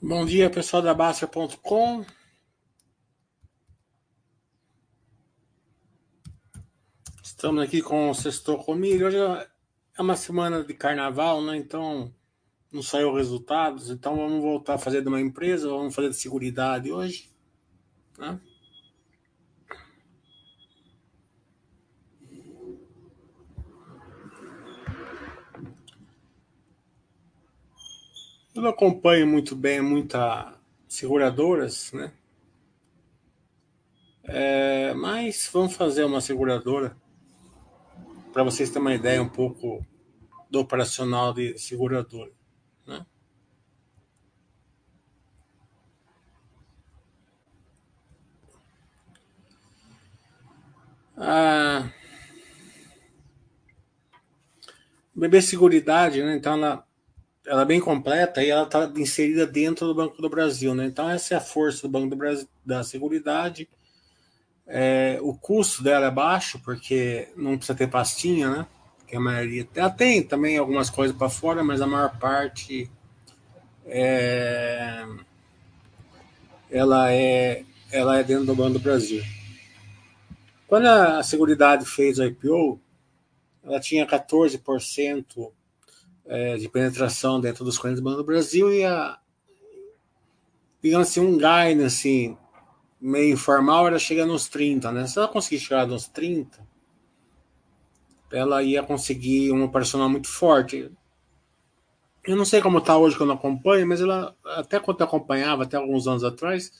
Bom dia, pessoal da Baster.com. Estamos aqui com o Sextou Comigo. Hoje é uma semana de carnaval, né? Então não saiu resultados. Então vamos voltar a fazer de uma empresa, vamos fazer de seguridade hoje. Né? Eu não acompanho muito bem muita seguradoras, né? É, mas vamos fazer uma seguradora para vocês terem uma ideia um pouco do operacional de seguradora. Né? A BB Seguridade, né? Então ela ela é bem completa e ela está inserida dentro do Banco do Brasil, né? Então essa é a força do Banco do Brasil, da Seguridade. É, o custo dela é baixo porque não precisa ter pastinha, né? Que a maioria ela tem também algumas coisas para fora, mas a maior parte é, ela é ela é dentro do Banco do Brasil. Quando a Seguridade fez o IPO, ela tinha 14% é, de penetração dentro dos clientes do Banco do Brasil e a, digamos assim, um guide assim, meio informal era chegar nos 30, né? Se ela conseguir chegar nos 30, ela ia conseguir um operacional muito forte. Eu não sei como está hoje que eu não acompanho, mas ela, até quando eu acompanhava, até alguns anos atrás,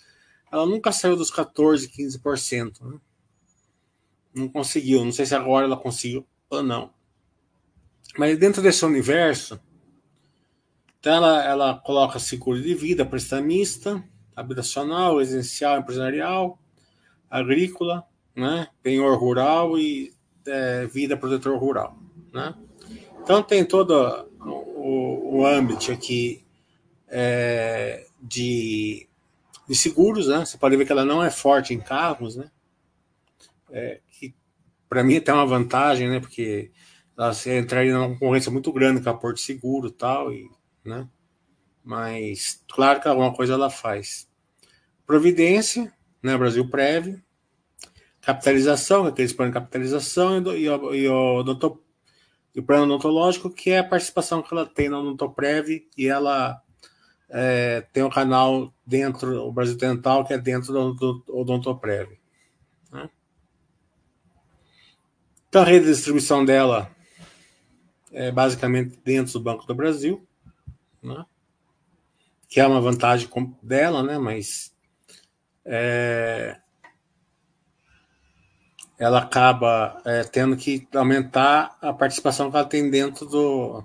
ela nunca saiu dos 14, 15%. Né? Não conseguiu. Não sei se agora ela conseguiu ou não. Mas dentro desse universo, então ela, ela coloca seguro de vida, prestamista, habitacional, residencial, empresarial, agrícola, né, penhor rural e é, vida protetor rural. Né? Então tem todo o, o âmbito aqui é, de, de seguros, né? Você pode ver que ela não é forte em carros, né? É, que para mim tem uma vantagem, né? Porque ela entraria numa concorrência muito grande com a Porto Seguro tal, e né? Mas claro que alguma coisa ela faz. Providência, né? Brasil Prev, capitalização, aqueles planos de capitalização e, o, e, o, odonto, e o plano odontológico, que é a participação que ela tem na Odontoprev e ela é, tem um canal dentro, o Brasil Dental, que é dentro do Odontoprev. Né? Então a rede de distribuição dela é, basicamente dentro do Banco do Brasil, né? que é uma vantagem dela, né? mas é, ela acaba é, tendo que aumentar a participação que ela tem dentro do,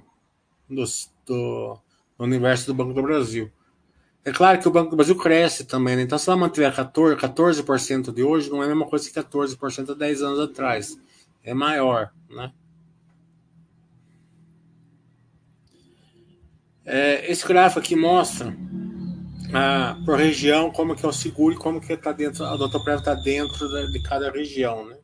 do, do, universo do Banco do Brasil. É claro que o Banco do Brasil cresce também, né? então se ela mantiver 14%, 14 de hoje, não é a mesma coisa que 14% há 10 anos atrás. É maior, né? É, esse gráfico aqui mostra ah, por região como que é o seguro e como que está dentro, a Doutor está dentro de cada região, né?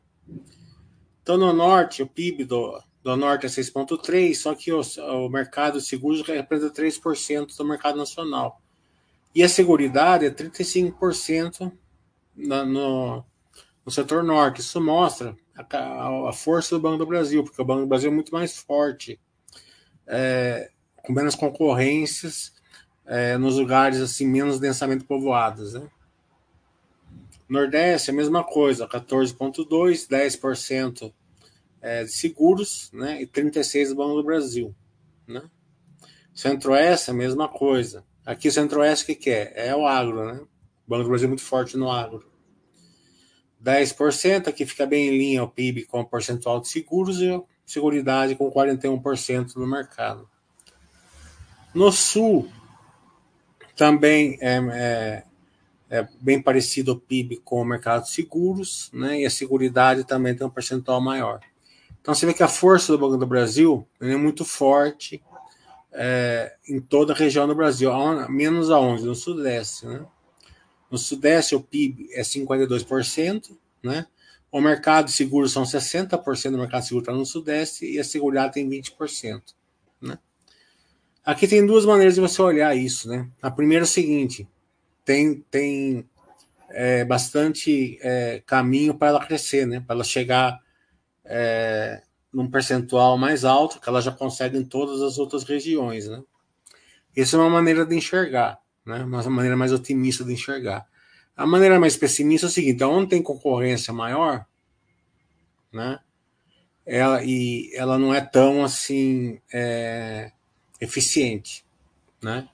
Então no norte o PIB do, do norte é 6,3, só que o, o mercado de seguros representa 3% do mercado nacional. E a seguridade é 35% na, no, no setor norte. Isso mostra a, a, força do Banco do Brasil, porque o Banco do Brasil é muito mais forte. É, com menos concorrências é, nos lugares assim menos densamente povoados. Né? Nordeste, a mesma coisa, 14,2%, 10% é, de seguros né, e 36% do Banco do Brasil. Né? Centro-Oeste, a mesma coisa. Aqui Centro-Oeste, o que, que é? É o agro, né? O Banco do Brasil é muito forte no agro. 10%, aqui fica bem em linha o PIB com o percentual de seguros e Seguridade com 41% no mercado. No sul, também é, é, é, bem parecido o PIB com o mercado de seguros, né? E a seguridade também tem um percentual maior. Então você vê que a força do Banco do Brasil é muito forte é, em toda a região do Brasil, menos aonde? No Sudeste, né? No Sudeste o PIB é 52%, né? O mercado de seguros são 60% do mercado de seguro está no Sudeste e a seguridade tem 20%. Aqui tem duas maneiras de você olhar isso, né? A primeira é o seguinte: tem, tem é, bastante é, caminho para ela crescer, né? Para ela chegar é, num percentual mais alto que ela já consegue em todas as outras regiões, né? Essa é uma maneira de enxergar, né? Uma maneira mais otimista de enxergar. A maneira mais pessimista é o seguinte: onde tem concorrência maior, né? Ela, e ela não é tão assim é, eficiente, né?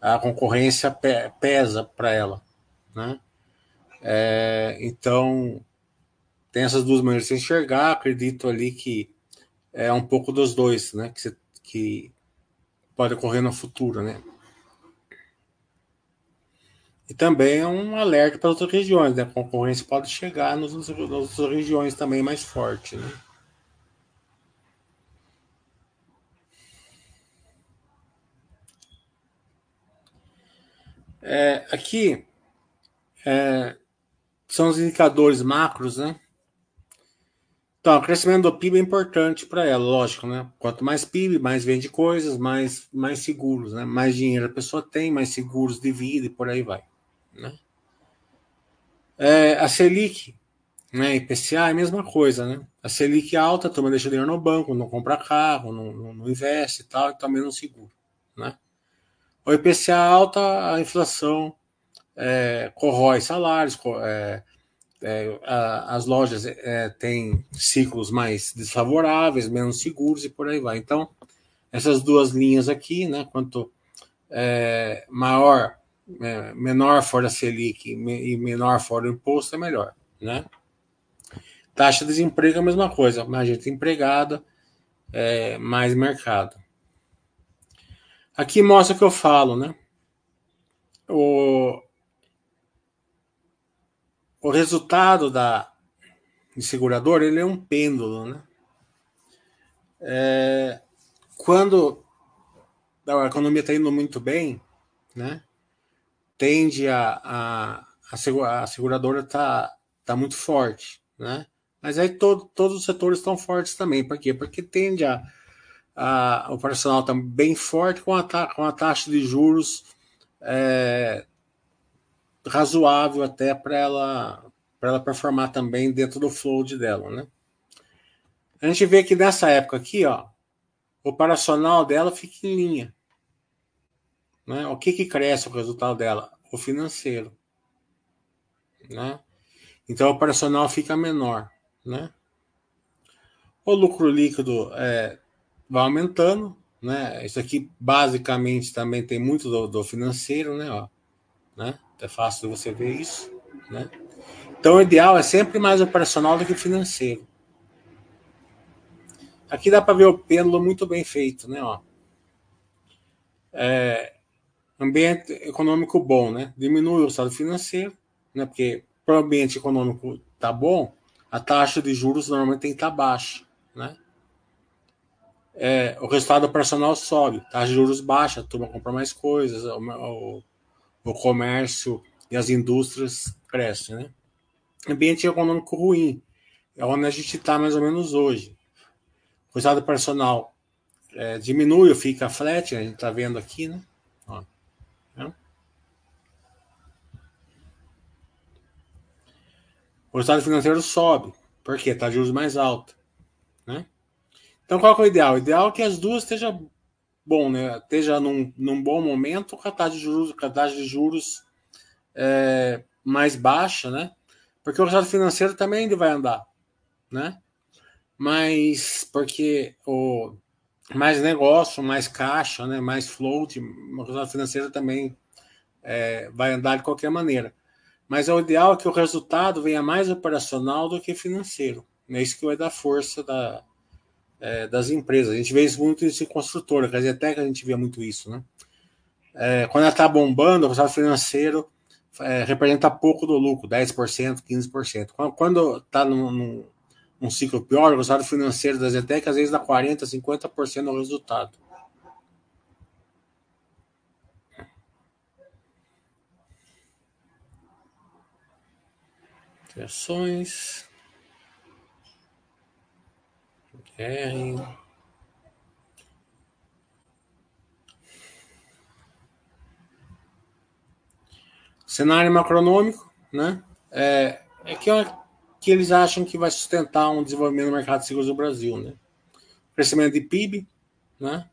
A concorrência pe pesa para ela, né? É, então tem essas duas maneiras de enxergar. Acredito ali que é um pouco dos dois, né? Que, que pode ocorrer no futuro, né? E também é um alerta para outras regiões, né? A concorrência pode chegar nas outras regiões também mais forte, né? É, aqui é, são os indicadores macros, né? Então, o crescimento do PIB é importante para ela, lógico, né? Quanto mais PIB, mais vende coisas, mais, mais seguros, né? Mais dinheiro a pessoa tem, mais seguros de vida e por aí vai, né? É, a Selic, né? IPCA é a mesma coisa, né? A Selic alta, a turma deixa dinheiro no banco, não compra carro, não, não, não investe e tal, então menos seguro, né? O IPCA alta, a inflação é, corrói salários, é, é, a, as lojas é, têm ciclos mais desfavoráveis, menos seguros e por aí vai. Então, essas duas linhas aqui, né, quanto é, maior, é, menor for a Selic e menor for o imposto, é melhor, né? Taxa de desemprego é a mesma coisa, mais gente empregada, mais mercado. Aqui mostra o que eu falo, né? O, o resultado da seguradora ele é um pêndulo, né? É, quando a economia está indo muito bem, né? Tende a, a, a seguradora tá, tá muito forte, né? Mas aí todo, todos os setores estão fortes também. Por quê? Porque tende a, a o operacional está bem forte com a, com a taxa de juros é, razoável até para ela para ela performar também dentro do float dela, né? A gente vê que nessa época aqui, ó, o operacional dela fica em linha. Né? O que que cresce o resultado dela? O financeiro, né? Então o operacional fica menor, né? O lucro líquido é, vai aumentando, né? Isso aqui basicamente também tem muito do, do financeiro, né? Ó, né? É fácil você ver isso, né? Então o ideal é sempre mais operacional do que financeiro. Aqui dá para ver o pêndulo muito bem feito, né? Ó. É, ambiente econômico bom, né? Diminui o estado financeiro, né? Porque para o ambiente econômico tá bom, a taxa de juros normalmente tem que estar tá baixa, né? É, o resultado operacional sobe, taxa de juros baixa, a turma compra mais coisas, o, o, o comércio e as indústrias crescem, né? Ambiente econômico ruim, é onde a gente está mais ou menos hoje. O resultado operacional é, diminui ou fica flat, a gente está vendo aqui, né? Ó, né? O resultado financeiro sobe, porque está juros mais alto, né? Então, qual é o ideal? O ideal é que as duas estejam bom, né? Esteja num, num bom momento com a taxa de juros, com a taxa de juros é, mais baixa, né? Porque o resultado financeiro também ainda vai andar, né? Mas porque o mais negócio, mais caixa, né? Mais float, o resultado financeiro também é, vai andar de qualquer maneira. Mas o ideal é que o resultado venha mais operacional do que financeiro. É isso que vai dar força da, é, das empresas. A gente vê isso muito em construtora, quer dizer, até que a gente vê muito isso, né? É, quando ela está bombando, o resultado financeiro é, representa pouco do lucro, 10%, 15%. Quando está num, ciclo pior, o resultado financeiro da Zetec às vezes dá 40%, 50% do resultado. Ações. cenário macronômico, né? É, é que, que, eles acham que vai sustentar um desenvolvimento do mercado de seguros do Brasil, né? Crescimento de PIB, né?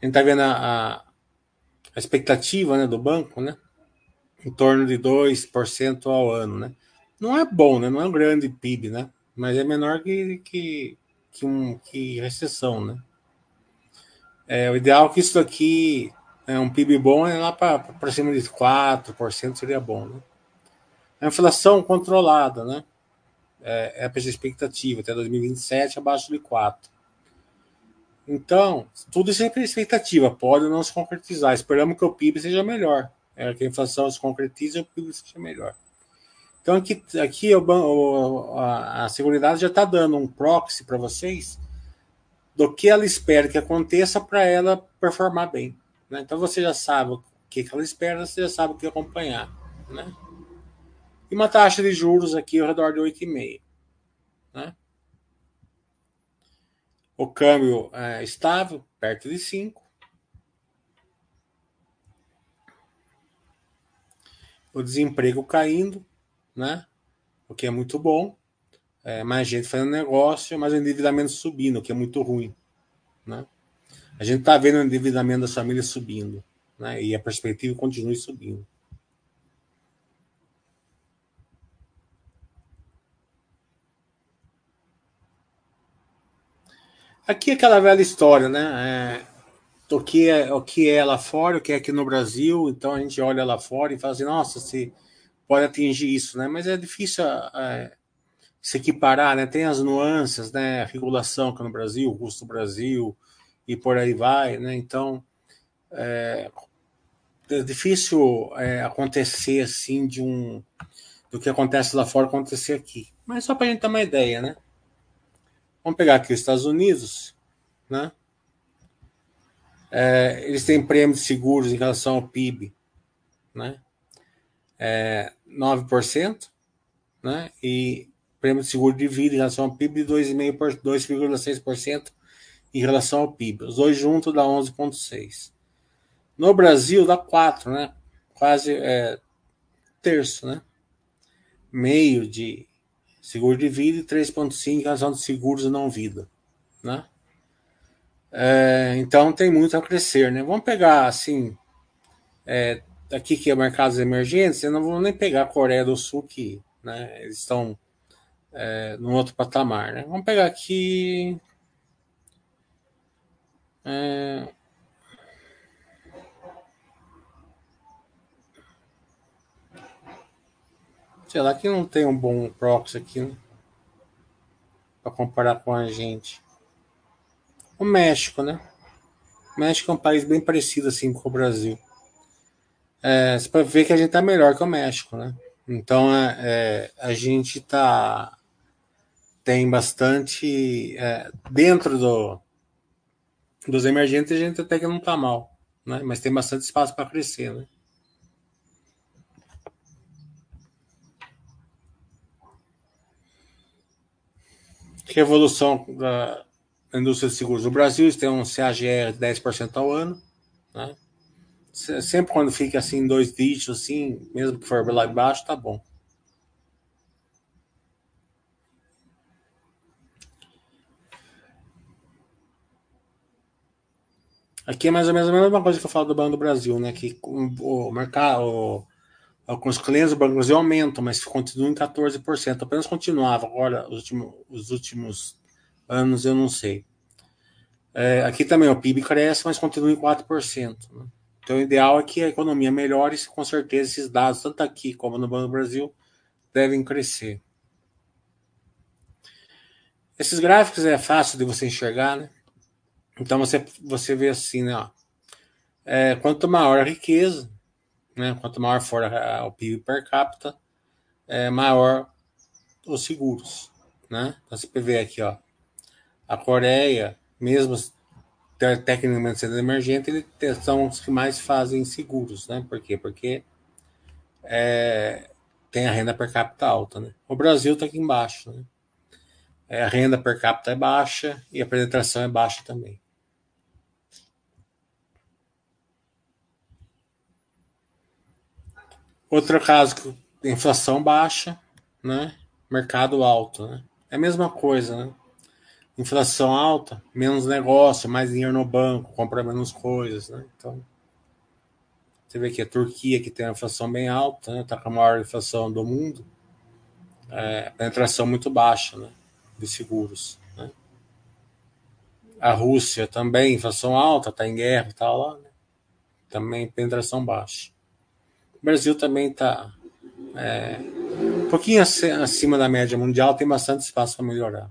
A gente tá vendo a, a expectativa né, do banco, né? Em torno de 2% ao ano, né? Não é bom, né? Não é um grande PIB, né? Mas é menor que, que que, um, que recessão, né? É, o ideal é que isso aqui, é um PIB bom, é lá para cima de 4% seria bom, né? A inflação controlada, né? É, é a expectativa, até 2027 abaixo de 4. Então, tudo isso é expectativa, pode não se concretizar. Esperamos que o PIB seja melhor. É, que a inflação se concretize e o PIB seja melhor. Então, aqui, aqui o, a, a Seguridade já está dando um proxy para vocês do que ela espera que aconteça para ela performar bem. Né? Então, você já sabe o que, que ela espera, você já sabe o que acompanhar. Né? E uma taxa de juros aqui ao redor de 8,5. Né? O câmbio é estável, perto de 5. O desemprego caindo, né? O que é muito bom. É, mais gente fazendo negócio, mas o endividamento subindo, o que é muito ruim, né? A gente está vendo o endividamento das famílias subindo, né? E a perspectiva continue subindo. Aqui é aquela velha história, né? É, o, que é, o que é lá fora, o que é aqui no Brasil, então a gente olha lá fora e fala assim, nossa, se pode atingir isso, né? Mas é difícil é, se equiparar, né? Tem as nuances, né? A regulação que no Brasil, o custo do Brasil e por aí vai, né? Então é, é difícil é, acontecer assim de um do que acontece lá fora acontecer aqui. Mas só para a gente ter uma ideia, né? Vamos pegar aqui os Estados Unidos, né? Eles têm prêmios de seguros em relação ao PIB, né? É, 9%, né? E prêmio de seguro de vida em relação ao PIB de 2,6% em relação ao PIB. Os dois juntos dá 11,6%. No Brasil dá 4%, né? Quase é, terço, né? Meio de seguro de vida e 3,5% em razão de seguros não vida, né? É, então tem muito a crescer, né? Vamos pegar assim, é, aqui que é mercados emergentes, eu não vou nem pegar a Coreia do Sul que, né? Eles estão é, num outro patamar, né? Vamos pegar aqui. É, Sei lá que não tem um bom proxy aqui, né? Para comparar com a gente. O México, né? O México é um país bem parecido assim com o Brasil. É, pode ver que a gente tá melhor que o México, né? Então é, é a gente tá tem bastante é, dentro do dos emergentes a gente até que não tá mal, né? Mas tem bastante espaço para crescer, né? Revolução da indústria de seguros. No Brasil, tem um CAGR de 10% ao ano. Né? Sempre quando fica assim, dois dígitos, assim, mesmo que for lá embaixo, tá bom. Aqui é mais ou menos a mesma coisa que eu falo do Banco do Brasil, né? Que o mercado, Alguns clientes do Banco Brasil aumentam, mas continuam em 14%. Apenas continuava. Agora, os últimos, os últimos anos, eu não sei. É, aqui também o PIB cresce, mas continua em 4%. Né? Então, o ideal é que a economia melhore e, com certeza, esses dados, tanto aqui como no Banco do Brasil, devem crescer. Esses gráficos é fácil de você enxergar, né? Então, você, você vê assim, né? Ó, é, quanto maior a riqueza, né? Quanto maior for o PIB per capita, é maior os seguros, né? Então você vê aqui, ó, a Coreia, mesmo tecnicamente sendo emergente, eles são os que mais fazem seguros, né? Por quê? Porque é, tem a renda per capita alta, né? O Brasil está aqui embaixo, né? É, a renda per capita é baixa e a penetração é baixa também. Outro caso, inflação baixa, né? mercado alto. Né? É a mesma coisa. Né? Inflação alta, menos negócio, mais dinheiro no banco, compra menos coisas. Né? Então, você vê que a Turquia, que tem uma inflação bem alta, né? Tá com a maior inflação do mundo, é, penetração muito baixa né? de seguros. Né? A Rússia também, inflação alta, está em guerra, está lá, né? também penetração baixa. O Brasil também está é, um pouquinho acima da média mundial, tem bastante espaço para melhorar.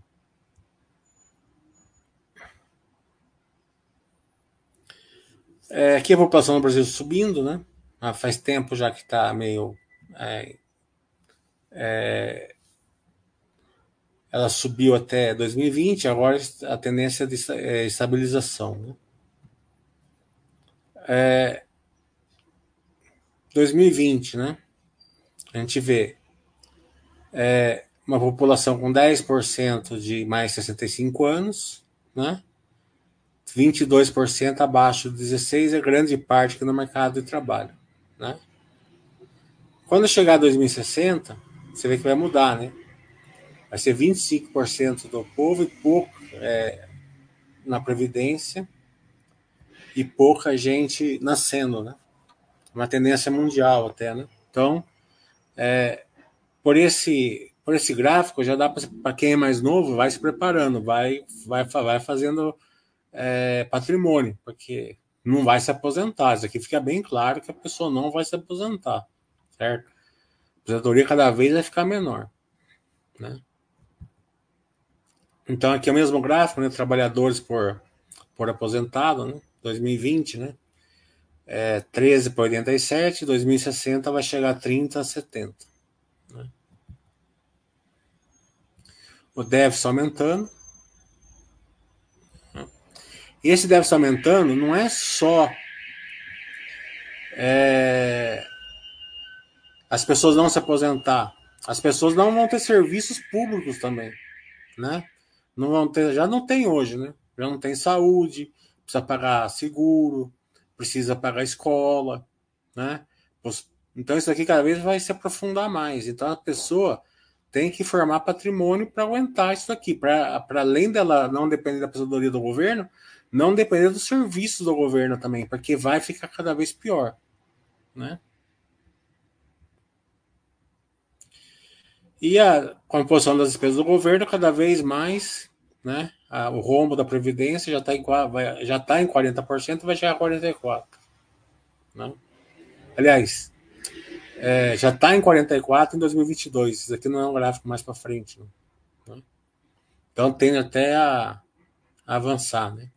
É, aqui a população do Brasil subindo, né? Ah, faz tempo já que está meio. É, é, ela subiu até 2020, agora a tendência é de é, estabilização. Né? É, 2020, né? A gente vê é, uma população com 10% de mais de 65 anos, né? 22% abaixo de 16 é grande parte aqui no mercado de trabalho, né? Quando chegar 2060, você vê que vai mudar, né? Vai ser 25% do povo e pouco é, na previdência e pouca gente nascendo, né? Uma tendência mundial até, né? Então, é, por esse por esse gráfico já dá para quem é mais novo vai se preparando, vai vai vai fazendo é, patrimônio, porque não vai se aposentar. Isso aqui fica bem claro que a pessoa não vai se aposentar, certo? A aposentadoria cada vez vai ficar menor, né? Então aqui é o mesmo gráfico, né? Trabalhadores por, por aposentado, né? 2020, né? É 13 para 87, 2060 vai chegar a 30 a 70. Né? O déficit aumentando, esse déficit aumentando não é só é, as pessoas não se aposentar, as pessoas não vão ter serviços públicos também, né? Não vão ter, já não tem hoje, né? Já não tem saúde, precisa pagar seguro, precisa pagar escola, né? Então isso aqui cada vez vai se aprofundar mais. Então a pessoa tem que formar patrimônio para aguentar isso aqui, para além dela não depender da aposentadoria do governo, não depender dos serviços do governo também, porque vai ficar cada vez pior, né? E a composição das despesas do governo cada vez mais, né? A, o rombo da previdência já está em vai, já tá em 40%, vai chegar a 44, né? Aliás, é, já está em 44 em 2022. Isso aqui não é um gráfico mais para frente, né? Então tende até a, a avançar, né?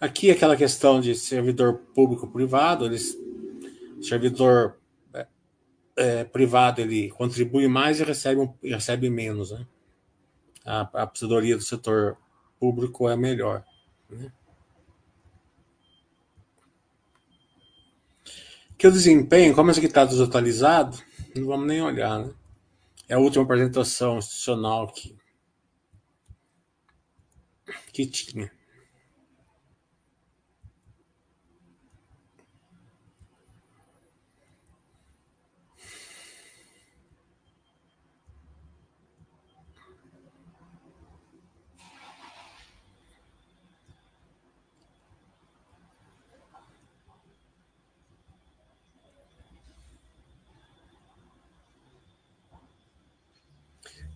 Aqui aquela questão de servidor público-privado, eles servidor é, é, privado ele contribui mais e recebe, recebe menos, né? A, a do setor público é melhor. Né? Que o desempenho, como esse aqui está desatualizado, não vamos nem olhar, né? É a última apresentação institucional que, que tinha.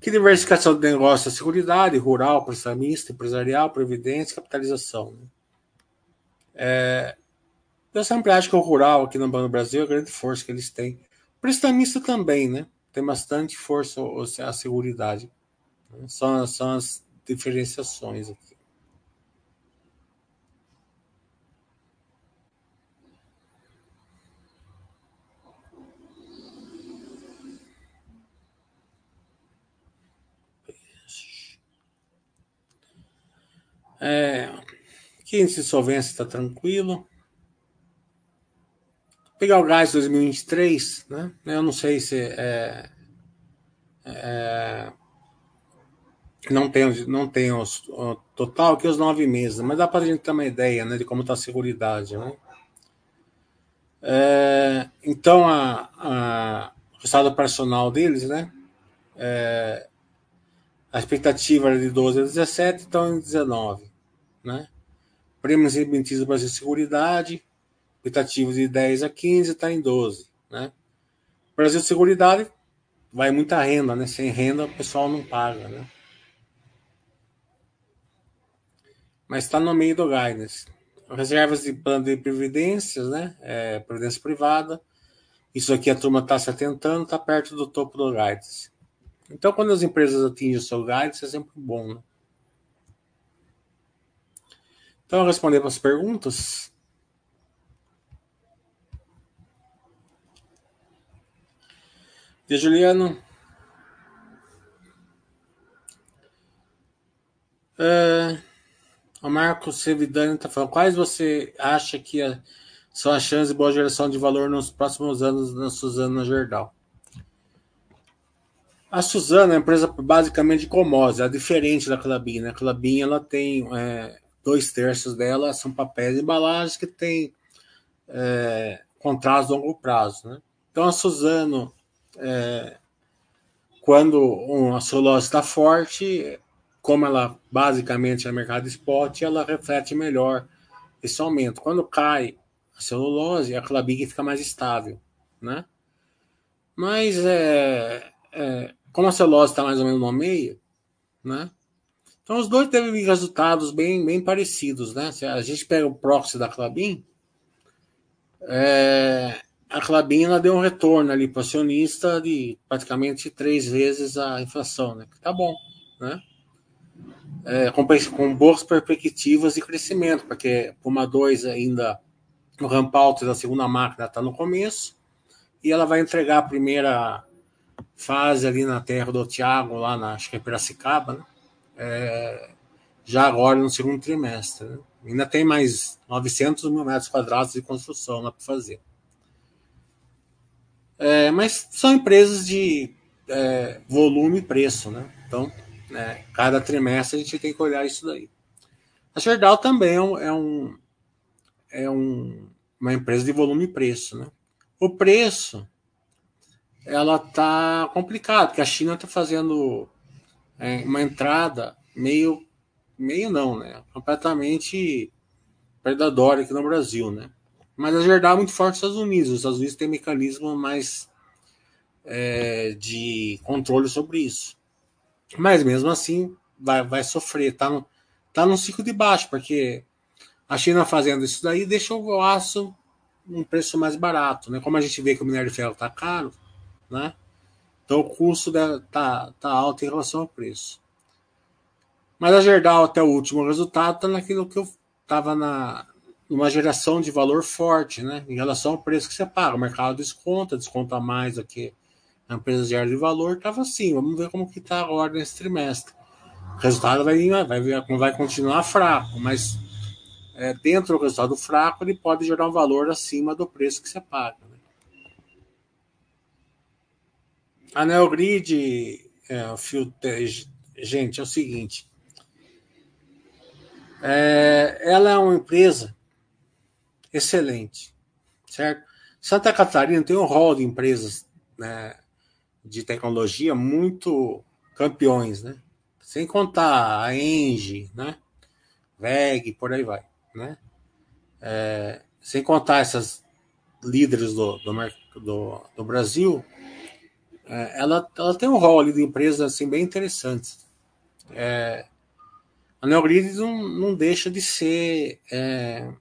Que diversificação de negócio? Seguridade, rural, prestamista, empresarial, previdência, capitalização. Né? É, eu sempre acho que o rural aqui no Banco do Brasil é a grande força que eles têm. Prestamista também, né? Tem bastante força a seguridade. Né? São, são as diferenciações aqui. É, aqui índice de solvência está tranquilo. Pegar o gás 2023, né? Eu não sei se é, é não tem, não os, o total aqui os nove meses, mas dá para a gente ter uma ideia né, de como está a seguridade. Né? É, então, a, a, o resultado operacional deles, né? É, a expectativa era de 12 a 17, então em 19, né? Prêmios emitidos do Brasil Seguridade, expectativa de 10 a 15, está em 12, né? Brasil Seguridade vai muita renda, né? Sem renda o pessoal não paga, né? Mas está no meio do guidance reservas de plano de previdências, né? É, previdência privada. Isso aqui a turma está se atentando, está perto do topo do guidance. Então, quando as empresas atingem o seu guidance, é sempre bom, né? Então, eu responder para as perguntas. De Juliano. É... O Marcos Sevidani está falando, quais você acha que são as chances de boa geração de valor nos próximos anos na Suzana Gerdau? A Suzana é uma empresa basicamente de commodities, é diferente da Clabin. Né? A Clabin ela tem é, dois terços dela são papéis e embalagens que tem é, contratos a longo prazo. Né? Então a Suzano, é, quando uma celulose está forte, como ela basicamente é mercado spot, ela reflete melhor esse aumento. Quando cai a celulose, a clabig fica mais estável, né? Mas é, é como a celulose está mais ou menos no meio, né? Então os dois teve resultados bem, bem parecidos, né? Se a gente pega o proxy da Clabin, é, a Clabin ela deu um retorno ali para o acionista de praticamente três vezes a inflação, né? Tá bom, né? é, com, com, boas perspectivas de crescimento, porque Puma 2 ainda o ramp out da segunda máquina está no começo e ela vai entregar a primeira fase ali na terra do Tiago, lá na acho que é Piracicaba, né? É, já agora no segundo trimestre. Né? Ainda tem mais 900 mil metros quadrados de construção lá para fazer. É, mas são empresas de é, volume e preço, né? Então, né? Cada trimestre a gente tem que olhar isso daí. A Gerdau também é, um, é, um, é um, uma empresa de volume e preço. Né? O preço ela tá complicado, porque a China está fazendo é, uma entrada meio, meio não, né? Completamente predadora aqui no Brasil, né? Mas a Gerdau é muito forte nos Estados Unidos. Os Estados Unidos têm mecanismo mais é, de controle sobre isso. Mas mesmo assim vai, vai sofrer, tá no, tá no ciclo de baixo, porque a China fazendo isso daí deixa o aço um preço mais barato, né? Como a gente vê que o minério de ferro tá caro, né? Então o custo da, tá, alto em relação ao preço. Mas a Gerdau até o último resultado tá naquilo que eu tava na numa geração de valor forte, né? Em relação ao preço que você paga. O mercado desconta, desconta mais do que a empresa de de valor estava assim. Vamos ver como que está agora nesse trimestre. O resultado vai, vai, vai continuar fraco, mas é, dentro do resultado fraco ele pode gerar um valor acima do preço que você paga. Né? A Neogrid, é, fio, gente, é o seguinte. É, ela é uma empresa excelente, certo? Santa Catarina tem um rol de empresas né, de tecnologia muito campeões, né? Sem contar a Engie, né? VEG, por aí vai, né? É, sem contar essas líderes do, do, do, do Brasil, é, ela, ela tem um rol de empresas assim, bem interessantes. É, a Neogrid não, não deixa de ser é,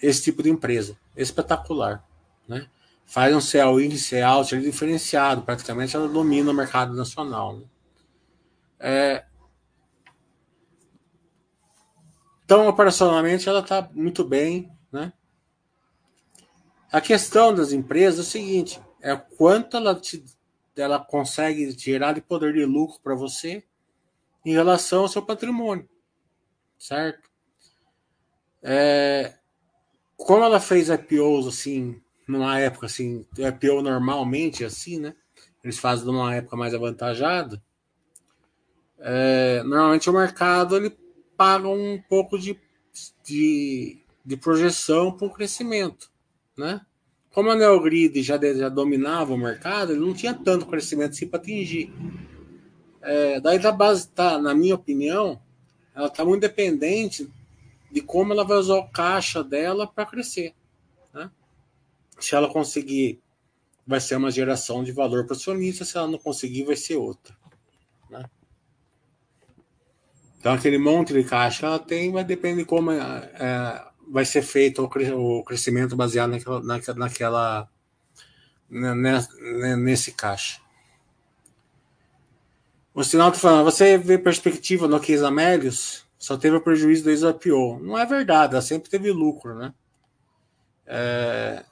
esse tipo de empresa, espetacular, né? faz um CL índice alto, ele diferenciado, praticamente ela domina o mercado nacional. Né? É, então, operacionalmente, ela está muito bem. Né? A questão das empresas é o seguinte: é quanto ela, te, ela consegue gerar de poder de lucro para você em relação ao seu patrimônio. Certo? É, como ela fez IPOs assim numa época assim, IPO normalmente assim, né? Eles fazem numa época mais avantajada. É, normalmente o mercado ele paga um pouco de, de, de projeção para o crescimento, né? Como a Neogrid já, já dominava o mercado, ele não tinha tanto crescimento assim para atingir. É, daí da base tá, na minha opinião, ela está muito dependente de como ela vai usar o caixa dela para crescer. Né? Se ela conseguir, vai ser uma geração de valor para o acionista, se ela não conseguir, vai ser outra. Né? Então, aquele monte de caixa ela tem vai depender de como é, é, vai ser feito o, crescimento baseado naquela, naquela, naquela nesse caixa. O sinal está falando, você vê perspectiva no Case Amélios? Só teve prejuízo desde o IPO. Não é verdade, ela sempre teve lucro, né? É,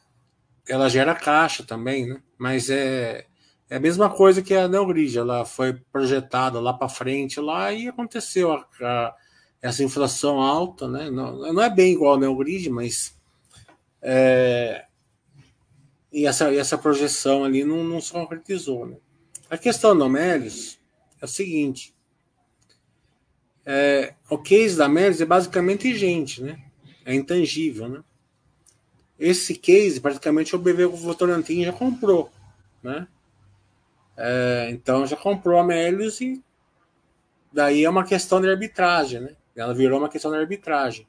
ela gera caixa também, né? Mas é, é a mesma coisa que a Neogrid, ela foi projetada lá para frente lá e aconteceu a, a, essa inflação alta, né? Não, não é bem igual a Neogrid, mas é, e essa, essa projeção ali não, não se concretizou, né? A questão do Amélios é o seguinte: é, o case da Melis é basicamente gente, né? É intangível, né? Esse case, praticamente, o BV Votorantim já comprou, né? É, então, já comprou a Melis e daí é uma questão de arbitragem, né? Ela virou uma questão de arbitragem.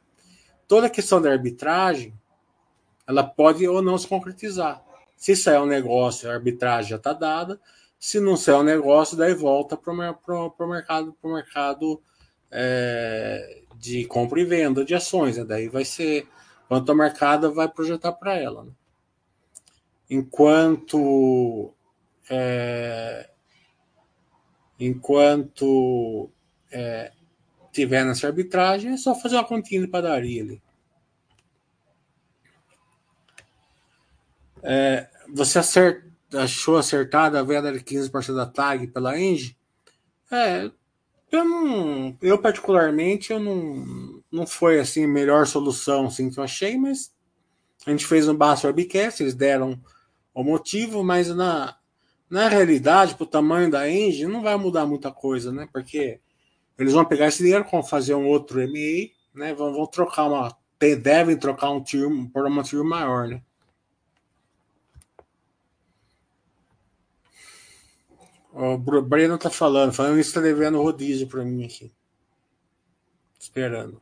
Toda questão de arbitragem, ela pode ou não se concretizar. Se sair um negócio, a arbitragem já está dada. Se não sair um negócio, daí volta para o mercado, pro mercado é, de compra e venda de ações. Né? Daí vai ser quanto a mercado vai projetar para ela. Né? Enquanto é, enquanto é, tiver nessa arbitragem, é só fazer uma continha de padaria ali. É, você acerta achou acertada a venda de 15% da TAG pela Engie? É, eu não, eu particularmente eu não, não foi assim a melhor solução assim que eu achei, mas a gente fez um baixo webcast, eles deram o motivo, mas na na realidade, para o tamanho da Engie, não vai mudar muita coisa, né? Porque eles vão pegar esse dinheiro, vão fazer um outro MA, né? Vão, vão trocar uma. Devem trocar um tiro por uma tiro maior, né? O Breno tá falando, falando isso, tá devendo rodízio para mim aqui. Esperando.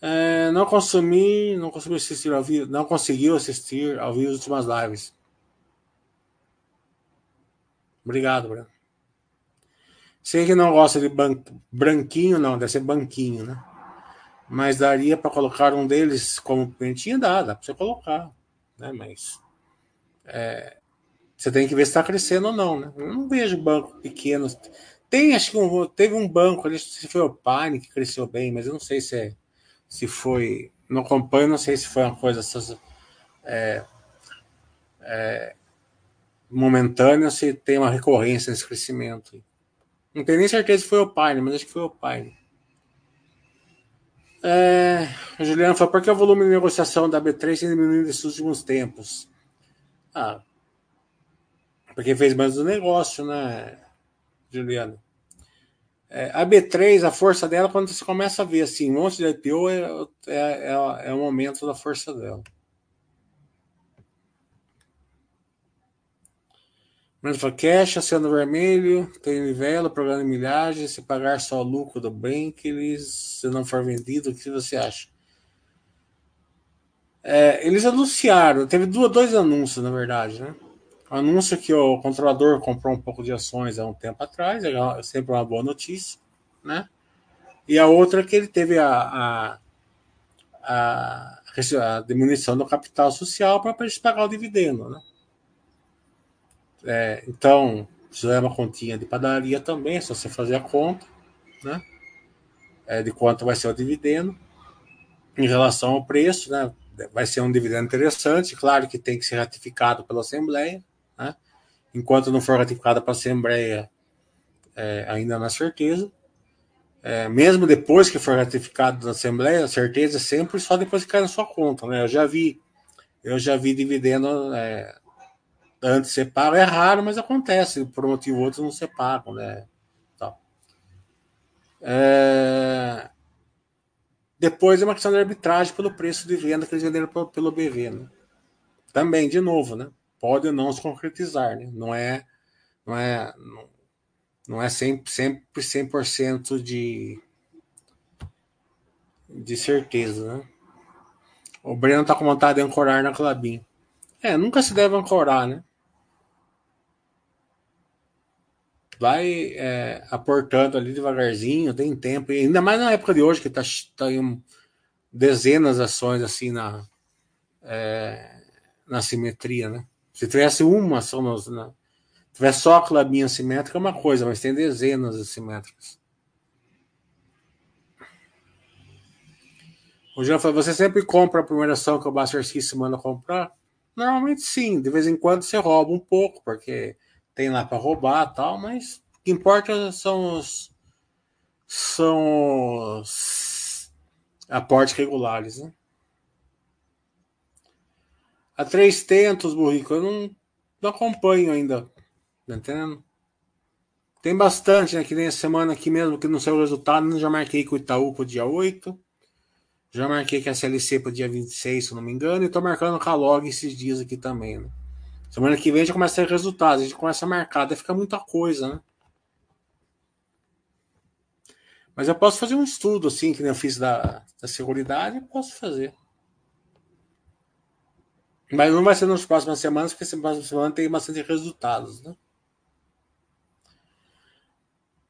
É, não consumi, não consumi assistir ao vivo, não conseguiu assistir ao vivo as últimas lives. Obrigado, Breno. Sei que não gosta de ban... branquinho, não, deve ser banquinho, né? Mas daria para colocar um deles como pentinho, dá, dá para você colocar, né? Mas é, você tem que ver se está crescendo ou não, né? Eu não vejo banco pequeno. Tem, acho que um, teve um banco ali, se foi o Pine que cresceu bem, mas eu não sei se, é, se foi. Não acompanho, não sei se foi uma coisa é, é, momentânea se tem uma recorrência nesse crescimento. Não tenho nem certeza se foi o Pine, mas acho que foi o Pine. É, a Juliana falou, por que o volume de negociação da B3 tem diminuído nesses últimos tempos? Ah, porque fez mais um negócio, né, Juliano? É, a B3, a força dela, quando você começa a ver assim, um monte de IPO, é, é, é, é o momento da força dela. Mas fala, cash, acendo vermelho, tem nivela, programa de milhagem, se pagar só o lucro do bem, se não for vendido, o que você acha? É, eles anunciaram, teve duas, dois anúncios, na verdade, né? anúncio que o controlador comprou um pouco de ações há um tempo atrás, é sempre uma boa notícia, né? E a outra que ele teve a, a, a, a diminuição do capital social para pagar o dividendo, né? É, então, isso é uma continha de padaria também, é só você fazer a conta, né? É, de quanto vai ser o dividendo em relação ao preço, né? Vai ser um dividendo interessante, claro que tem que ser ratificado pela Assembleia, né? Enquanto não for ratificada para a Assembleia, é, ainda não é certeza. É, mesmo depois que for ratificado da Assembleia, a certeza é sempre só depois que cai na sua conta. Né? Eu já vi, eu já vi dividendo é, antes pago. É raro, mas acontece. Por um motivo ou outro não pago. Né? Então, é... Depois é uma questão de arbitragem pelo preço de venda que eles venderam pelo BV. Né? Também, de novo, né? pode não se concretizar. Né? Não é, não é, não, é sempre, sempre 100% de, de certeza. Né? O Breno está com vontade de ancorar na Clabin. É, nunca se deve ancorar, né? Vai é, aportando ali devagarzinho, tem tempo, e ainda mais na época de hoje, que está tá em dezenas de ações assim na, é, na simetria, né? Se tivesse uma ação, na, tivesse só a clabinha simétrica é uma coisa, mas tem dezenas de simétricas. O Jean falou, você sempre compra a primeira ação que o Buster se manda comprar? Normalmente sim, de vez em quando você rouba um pouco, porque tem lá para roubar tal, mas o que importa são os são os aportes regulares, né? A três tentos, burrico, eu não, não acompanho ainda, tá entendendo? Tem bastante, né? Que nem a semana aqui mesmo, que não saiu o resultado, já marquei com o Itaú para o dia 8. Já marquei com a SLC o dia 26, se não me engano, e tô marcando com a Log esses dias aqui também, né? Semana que vem gente começa a ter resultados, a gente começa a marcar, fica muita coisa, né? Mas eu posso fazer um estudo assim, que eu fiz da, da seguridade, posso fazer. Mas não vai ser nas próximas semanas, porque essa próxima semana tem bastante resultados, né?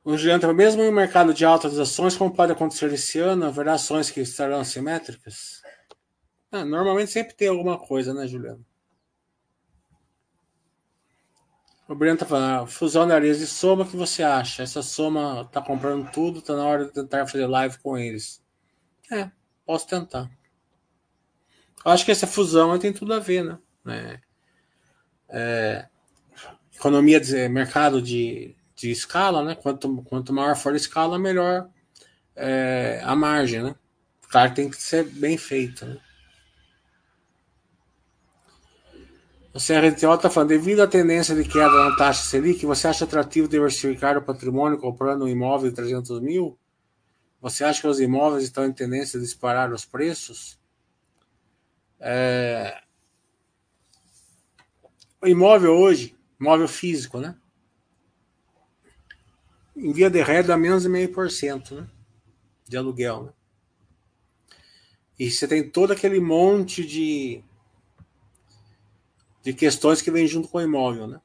O Juliano, mesmo em um mercado de altas ações, como pode acontecer esse ano, haverá ações que estarão assimétricas? Ah, normalmente sempre tem alguma coisa, né, Juliano? O Breno tá falando, ah, fusão areias e soma, o que você acha? Essa soma tá comprando tudo, tá na hora de tentar fazer live com eles. É, posso tentar. Eu acho que essa fusão tem tudo a ver, né? É, é, economia de mercado de, de escala, né? Quanto, quanto maior for a escala, melhor é, a margem, né? Claro que tem que ser bem feita, né? O CRTO está falando, devido à tendência de queda na taxa Selic, você acha atrativo diversificar o patrimônio comprando um imóvel de 300 mil? Você acha que os imóveis estão em tendência a disparar os preços? É... O imóvel hoje, imóvel físico, né? Em via de regra, dá menos de meio por cento né? de aluguel. Né? E você tem todo aquele monte de de questões que vêm junto com o imóvel, né?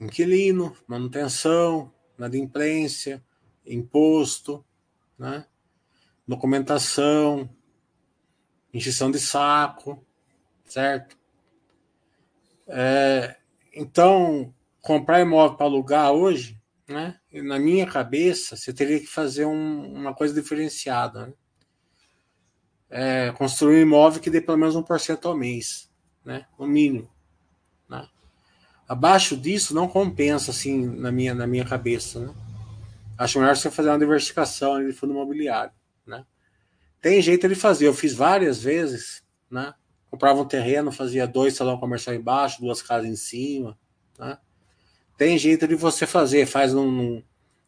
Inquilino, manutenção, inadimplência, imposto, né? documentação, injeção de saco, certo? É, então, comprar imóvel para alugar hoje, né? Na minha cabeça, você teria que fazer um, uma coisa diferenciada, né? É, construir um imóvel que dê pelo menos 1% ao mês né? O mínimo. Né? Abaixo disso não compensa, assim, na minha, na minha cabeça, né? Acho melhor você fazer uma diversificação de fundo imobiliário, né? Tem jeito de fazer, eu fiz várias vezes, né? Comprava um terreno, fazia dois salão comercial embaixo, duas casas em cima, né? Tem jeito de você fazer, faz num,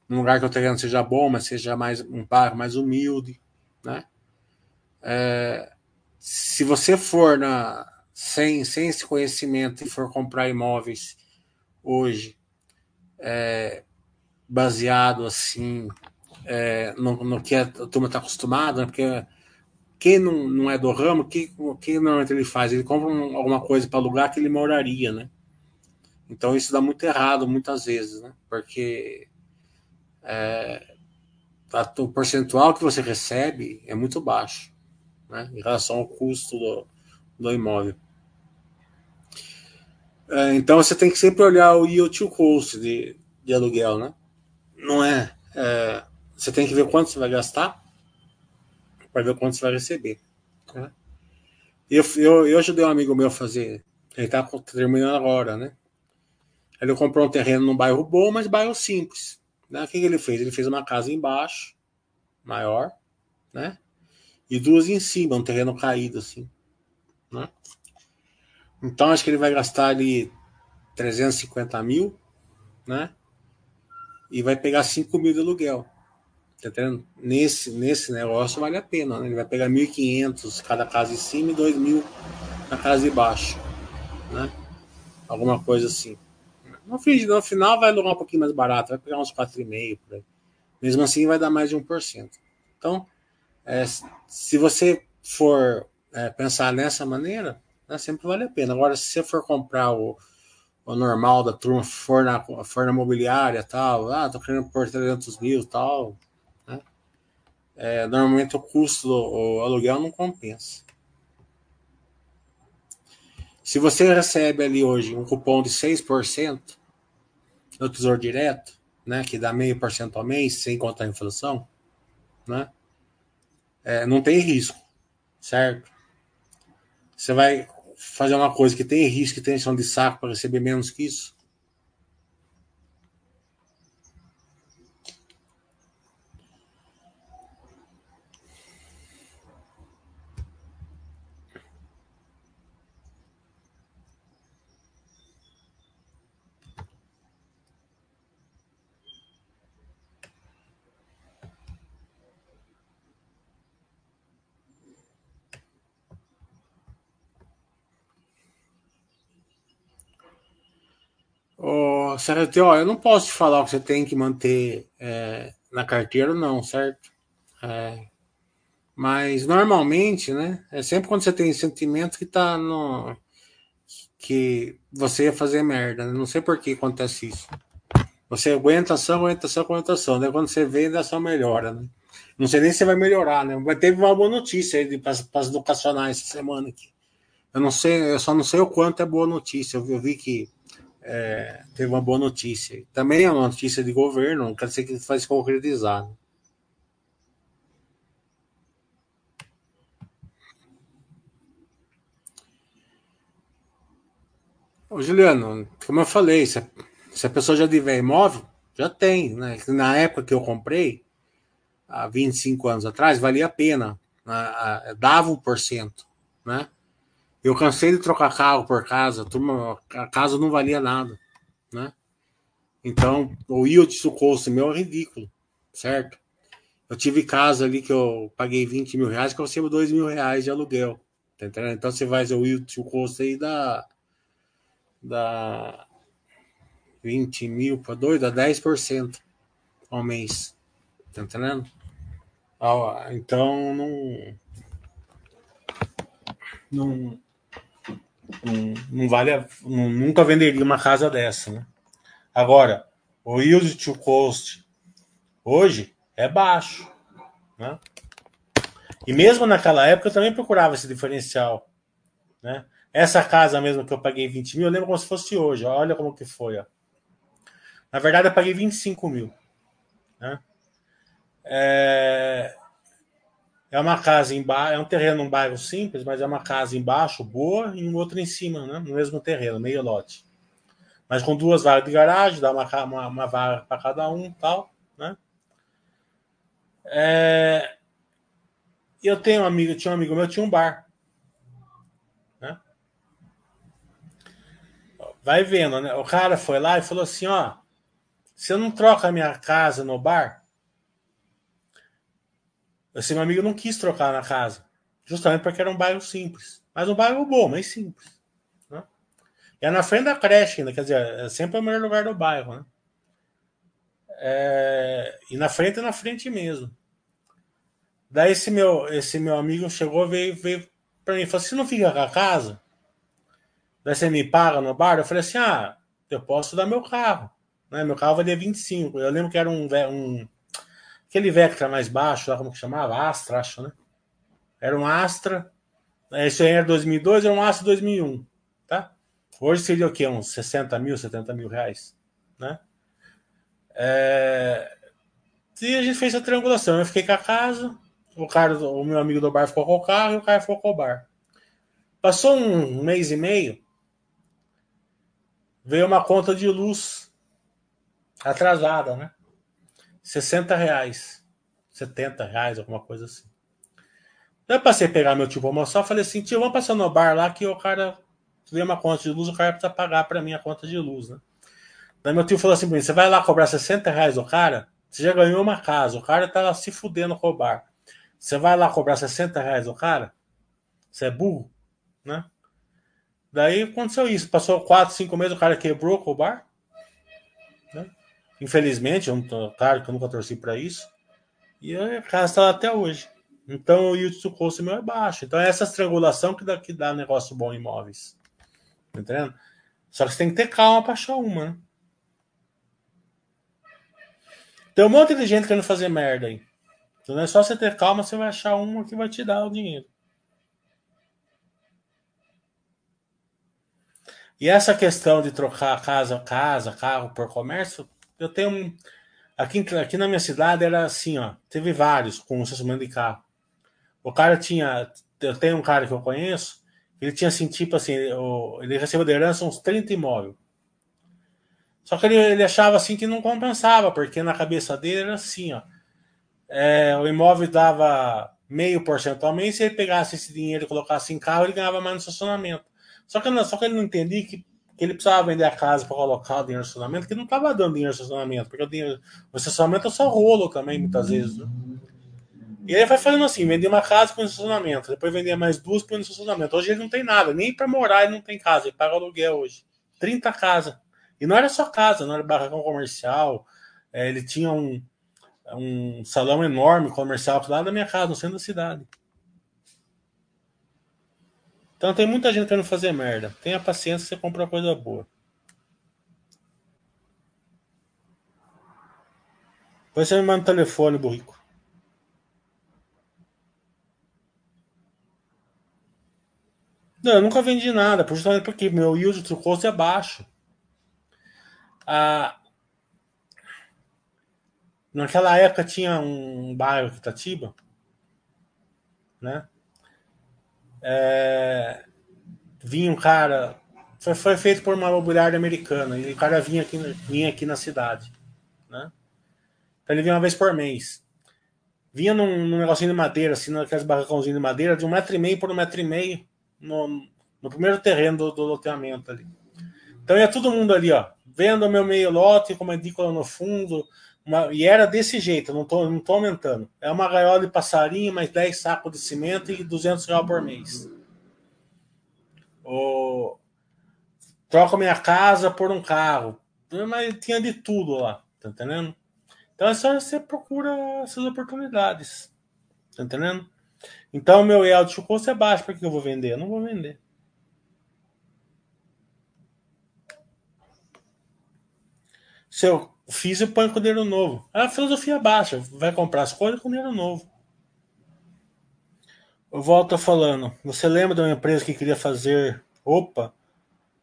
num, lugar que o terreno seja bom, mas seja mais um bairro mais humilde, né? É, se você for na, sem, sem esse conhecimento e for comprar imóveis hoje, é, baseado assim é, no, no, que a turma está acostumada, né? porque quem não, não é do ramo, o que, que normalmente ele faz? Ele compra um, alguma coisa para alugar que ele moraria, né? Então isso dá muito errado muitas vezes, né? Porque é, o percentual que você recebe é muito baixo, né? Em relação ao custo do, do imóvel. É, então você tem que sempre olhar o yield to cost de, de aluguel, né? Não é, é, Você tem que ver quanto você vai gastar para ver quanto você vai receber. Né? Eu, eu, eu ajudei um amigo meu a fazer. Ele está terminando agora, né? Ele comprou um terreno num bairro bom, mas bairro simples. Né? O que, que ele fez? Ele fez uma casa embaixo, maior, né? E duas em cima, um terreno caído assim. Né? Então acho que ele vai gastar ali 350 mil, né? E vai pegar 5 mil de aluguel. Tá entendendo? Nesse, nesse negócio vale a pena, né? Ele vai pegar 1.500 cada casa em cima e 2.000 na casa de baixo, né? Alguma coisa assim. No, fim, no final vai alugar um pouquinho mais barato, vai pegar uns 4,5 por aí. Mesmo assim vai dar mais de 1%. Então, é, se você for é, pensar nessa maneira, né, sempre vale a pena. Agora, se você for comprar o, o normal da turma, for na, for na mobiliária tal, ah, tô querendo por 300 mil tal, né, é, normalmente o custo do o aluguel não compensa. Se você recebe ali hoje um cupom de 6% no Tesouro Direto, né, que dá meio por cento ao mês, sem contar a inflação, né, é, não tem risco, certo? Você vai fazer uma coisa que tem risco e tensão de saco para receber menos que isso? Ô, certo, ó, eu não posso te falar o que você tem que manter é, na carteira, não, certo? É, mas normalmente, né? É sempre quando você tem sentimento que tá no. que você ia fazer merda. Né? Não sei por que acontece isso. Você aguenta ação, aguenta ação, aguenta ação. Daí quando você vê, a ação melhora, né? Não sei nem se vai melhorar, né? Mas teve uma boa notícia aí para as educacionais essa semana aqui. Eu não sei, eu só não sei o quanto é boa notícia. Eu eu vi que é, teve uma boa notícia. Também é uma notícia de governo, não quer dizer que faz concretizar. Né? Ô, Juliano, como eu falei, se a, se a pessoa já tiver imóvel, já tem. Né? Na época que eu comprei, há 25 anos atrás, valia a pena. A, dava 1%. Né? Eu cansei de trocar carro por casa, turma, a casa não valia nada, né? Então, o yield do custo meu é ridículo, certo? Eu tive casa ali que eu paguei 20 mil reais, que eu recebo 2 mil reais de aluguel, tá entendendo? Então, você ver o yield do custo aí da, da 20 mil para 2, dá 10% ao mês, tá entendendo? Então, não, não, não, não vale a, não, nunca venderia uma casa dessa, né? Agora, o yield to cost hoje é baixo, né? E mesmo naquela época eu também procurava esse diferencial, né? Essa casa mesmo que eu paguei 20 mil, eu lembro como se fosse hoje. Olha como que foi, ó. Na verdade, eu paguei 25 mil. Né? É, é uma casa embaixo, é um terreno, um bairro simples, mas é uma casa embaixo, boa, e um outro em cima, né? No mesmo terreno, meio lote. Mas com duas vagas de garagem, dá uma, uma, uma vaga para cada um tal, né? É... Eu tenho um amigo, tinha um amigo meu, tinha um bar. Né? Vai vendo, né? O cara foi lá e falou assim: ó, você não troca a minha casa no bar? Esse meu amigo não quis trocar na casa, justamente porque era um bairro simples. Mas um bairro bom, mas simples. Né? E é na frente da creche ainda, quer dizer, é sempre o melhor lugar do bairro. Né? É, e na frente é na frente mesmo. Daí esse meu, esse meu amigo chegou, veio, veio para mim e falou: Você não fica com a casa? Daí você me paga no bar? Eu falei assim: Ah, eu posso dar meu carro. Né? Meu carro valia 25. Eu lembro que era um, um Aquele Vectra mais baixo, lá como que chamava? Astra, acho, né? Era um Astra. Esse aí era 2002, era um Astra 2001, tá? Hoje seria o quê? Uns 60 mil, 70 mil reais, né? É... E a gente fez a triangulação. Eu fiquei com a casa, o cara, o meu amigo do bar ficou com o carro e o cara ficou com o bar. Passou um mês e meio, veio uma conta de luz atrasada, né? 60 reais, 70 reais, alguma coisa assim. Eu passei a pegar meu tio para almoçar, falei assim, tio, vamos passar no bar lá que o cara veio uma conta de luz, o cara precisa pagar para mim a conta de luz, né? Daí meu tio falou assim pra mim, você vai lá cobrar 60 reais do cara? Você já ganhou uma casa, o cara tá se fudendo roubar. Você vai lá cobrar 60 reais o cara? Você é burro, né? Daí aconteceu isso. Passou 4, 5 meses, o cara quebrou o bar. Infelizmente, eu não, claro que eu nunca torci para isso. E a casa está lá até hoje. Então o yield to cost meu é baixo. Então é essa estrangulação que dá, que dá negócio bom em imóveis. Tá entendendo? Só que você tem que ter calma para achar uma, né? Tem um monte de gente querendo fazer merda aí. Então não é só você ter calma, você vai achar uma que vai te dar o dinheiro. E essa questão de trocar casa, casa, carro por comércio, eu tenho aqui, aqui na minha cidade era assim, ó, teve vários com estacionamento de carro. O cara tinha, eu tenho um cara que eu conheço, ele tinha assim, tipo assim, ele recebeu de herança uns 30 imóveis. Só que ele, ele achava assim que não compensava, porque na cabeça dele era assim, ó. É, o imóvel dava meio por cento ao mês, se ele pegasse esse dinheiro e colocasse em carro, ele ganhava mais no estacionamento. Só que, só que ele não entendia que, que ele precisava vender a casa para colocar o dinheiro no estacionamento, que não estava dando dinheiro no estacionamento, porque o, dinheiro, o estacionamento é só rolo também, muitas vezes. Né? E ele vai fazendo assim: vendia uma casa para estacionamento, depois vendia mais duas para estacionamento. Hoje ele não tem nada, nem para morar ele não tem casa, ele paga aluguel hoje. 30 casas. E não era só casa, não era barracão comercial. É, ele tinha um, um salão enorme comercial lá da minha casa, no centro da cidade. Então tem muita gente querendo fazer merda. Tenha paciência, você compra coisa boa. Depois você me manda o telefone, burrico. Não, eu nunca vendi nada, justamente porque meu yield to cost é baixo. Ah, naquela época tinha um bairro aqui, Itatiba, né? É, vinha um cara. Foi, foi, feito por uma imobiliária americana. E o cara vinha aqui, vinha aqui na cidade. Né? Então ele vinha uma vez por mês. Vinha num, num negocinho de madeira, assim, naqueles barracãozinhos de madeira, de um metro e meio por um metro e meio no, no primeiro terreno do, do loteamento ali. Então ia todo mundo ali, ó, vendo o meu meio lote com uma edícula no fundo, uma, e era desse jeito, não tô, não tô aumentando. É uma gaiola de passarinho, mais 10 sacos de cimento e 200 reais por mês. O, troca minha casa por um carro. Mas tinha de tudo lá, tá entendendo? Então é só você procura essas oportunidades. Tá entendendo? Então meu yield de custo é baixo, por que eu vou vender? Eu não vou vender. Se fiz e põe com dinheiro novo. É a filosofia baixa. Vai comprar as coisas com dinheiro novo. Eu volto falando. Você lembra de uma empresa que queria fazer OPA,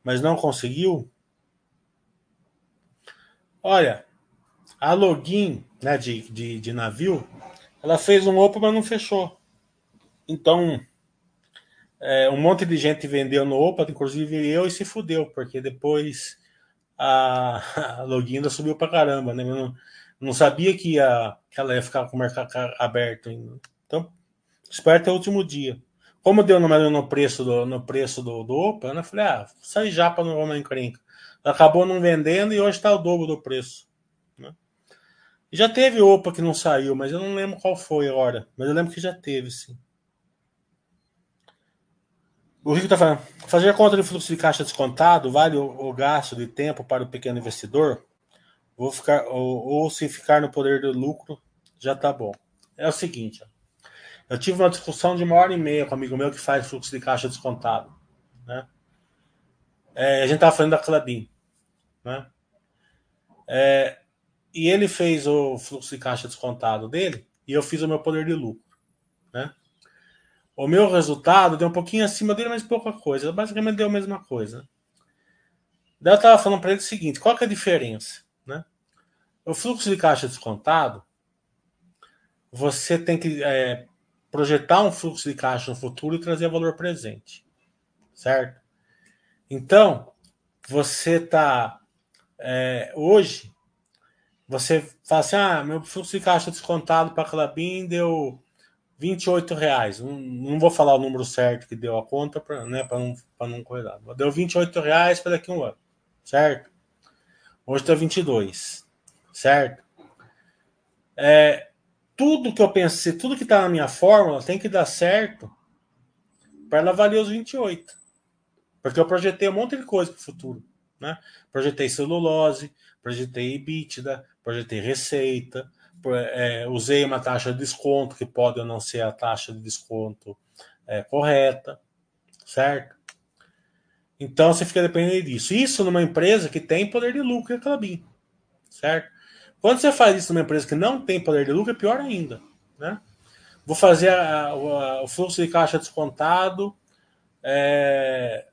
mas não conseguiu? Olha, a Login né, de, de, de navio, ela fez um OPA, mas não fechou. Então, é, um monte de gente vendeu no OPA, inclusive eu, e se fudeu, porque depois a, a subiu pra caramba, né? Eu não, não sabia que, ia, que ela ia ficar com o mercado aberto ainda. Então, espero até o último dia. Como deu no, no preço do, no preço do, do Opa, eu falei, ah, sai já para não vamos encrenca. Acabou não vendendo e hoje está o dobro do preço. Né? Já teve Opa que não saiu, mas eu não lembro qual foi agora. Mas eu lembro que já teve, sim. O Rico está falando, fazer conta de fluxo de caixa descontado vale o, o, gasto de tempo para o pequeno investidor? Vou ficar, ou, ou se ficar no poder do lucro, já está bom. É o seguinte, eu tive uma discussão de uma hora e meia com um amigo meu que faz fluxo de caixa descontado. Né? É, a gente estava falando da Clabin. Né? É, e ele fez o fluxo de caixa descontado dele e eu fiz o meu poder de lucro. Né? O meu resultado deu um pouquinho acima dele, mas pouca coisa. Basicamente deu a mesma coisa. Daí eu estava falando para ele o seguinte: qual que é a diferença? Né? O fluxo de caixa descontado, você tem que é, projetar um fluxo de caixa no futuro e trazer valor presente. Certo? Então, você está. É, hoje, você fala assim: ah, meu fluxo de caixa descontado para a Clabin deu 28 reais. Não, não, vou falar o número certo que deu a conta para né, não, não correr. Deu 28 reais para daqui a um ano, certo? Hoje está 22, certo? é, tudo que eu pensei, tudo que está na minha fórmula tem que dar certo para ela valer os 28. Porque eu projetei um monte de coisa para o futuro. Né? Projetei celulose, projetei EBITDA, projetei receita, é, usei uma taxa de desconto, que pode ou não ser a taxa de desconto é, correta, certo? Então você fica dependendo disso. Isso numa empresa que tem poder de lucro, é Clabin, certo? Quando você faz isso numa empresa que não tem poder de lucro, é pior ainda, né? Vou fazer a, a, o fluxo de caixa descontado é,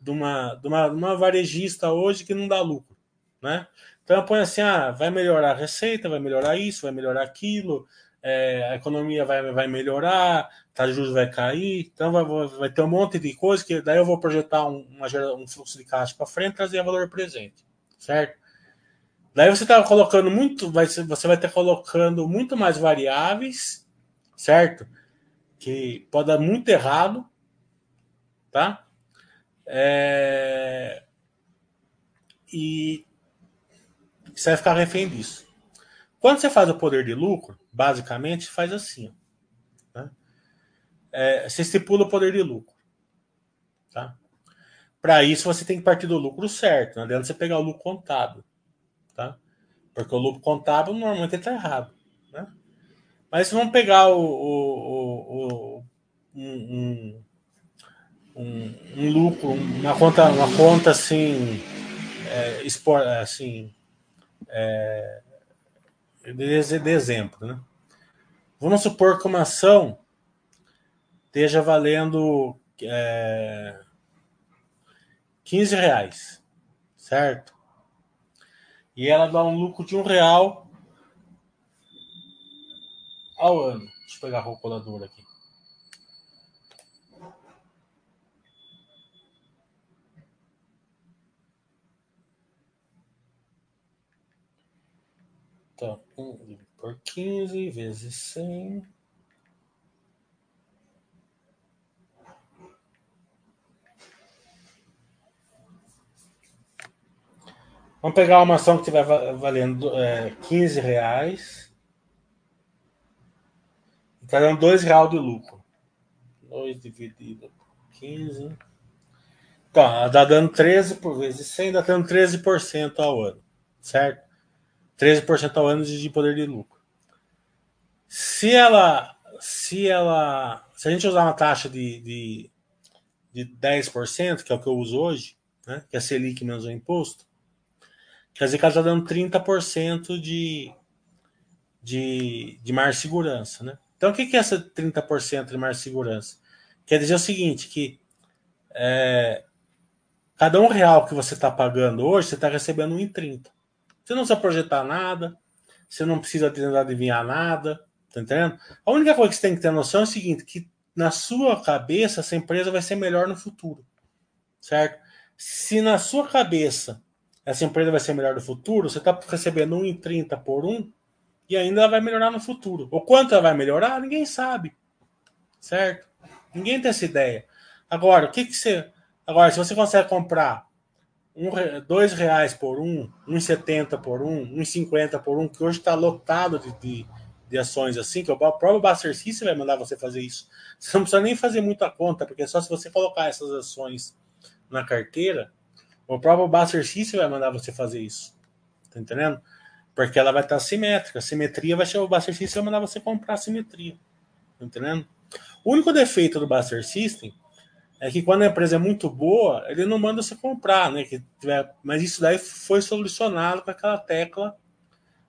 de, uma, de, uma, de uma varejista hoje que não dá lucro, né? Então ponho assim, ah, vai melhorar a receita, vai melhorar isso, vai melhorar aquilo, é, a economia vai, vai melhorar, tá, juros vai cair, então vai, vai ter um monte de coisa que daí eu vou projetar um, uma, um fluxo de caixa para frente e trazer valor presente, certo? Daí você está colocando muito, vai, você vai estar colocando muito mais variáveis, certo? Que pode dar muito errado, tá? É... E você vai ficar refém disso. Quando você faz o poder de lucro, basicamente faz assim. Né? É, você estipula o poder de lucro. Tá? Para isso, você tem que partir do lucro certo. Não adianta você pegar o lucro contábil. Tá? Porque o lucro contábil normalmente está errado. Né? Mas vamos pegar o, o, o um, um, um, lucro, uma conta, uma conta assim, é, assim é, de, exemplo. Né? Vamos supor que uma ação esteja valendo é, 15 reais, certo? E ela dá um lucro de um real ao ano. Deixa eu pegar a calculadora aqui. Então, 1 por 15 vezes 100. Vamos pegar uma ação que estiver valendo é, 15 reais. Está dando 2 reais de lucro. 2 dividido por 15. Então, está dando 13 por vezes 100, está dando 13% ao ano. Certo? 13% ao ano de poder de lucro. Se ela, se ela, se a gente usar uma taxa de, de, de 10%, que é o que eu uso hoje, né, que é a Selic menos o imposto, quer dizer que ela está dando 30% de, de, de mais segurança. Né? Então, o que é essa 30% de mais segurança? Quer dizer o seguinte, que é, cada um real que você está pagando hoje, você está recebendo 1,30. Você não precisa projetar nada, você não precisa tentar adivinhar nada, tá entendendo? A única coisa que você tem que ter noção é o seguinte, que na sua cabeça essa empresa vai ser melhor no futuro, certo? Se na sua cabeça essa empresa vai ser melhor no futuro, você está recebendo 1,30 por um e ainda ela vai melhorar no futuro. O quanto ela vai melhorar, ninguém sabe, certo? Ninguém tem essa ideia. Agora, o que, que você. Agora, se você consegue comprar um, dois reais por um, um setenta por um, um cinquenta por um, que hoje está lotado de, de, de, ações assim, que o próprio Buster System vai mandar você fazer isso. Você não precisa nem fazer muita conta, porque só se você colocar essas ações na carteira, o próprio Buster System vai mandar você fazer isso. Tá entendendo? Porque ela vai estar simétrica. A simetria vai ser o Buster System vai mandar você comprar a simetria. Tá entendendo? O único defeito do Buster System é que quando a empresa é muito boa, ele não manda você comprar, né? Que tiver, mas isso daí foi solucionado com aquela tecla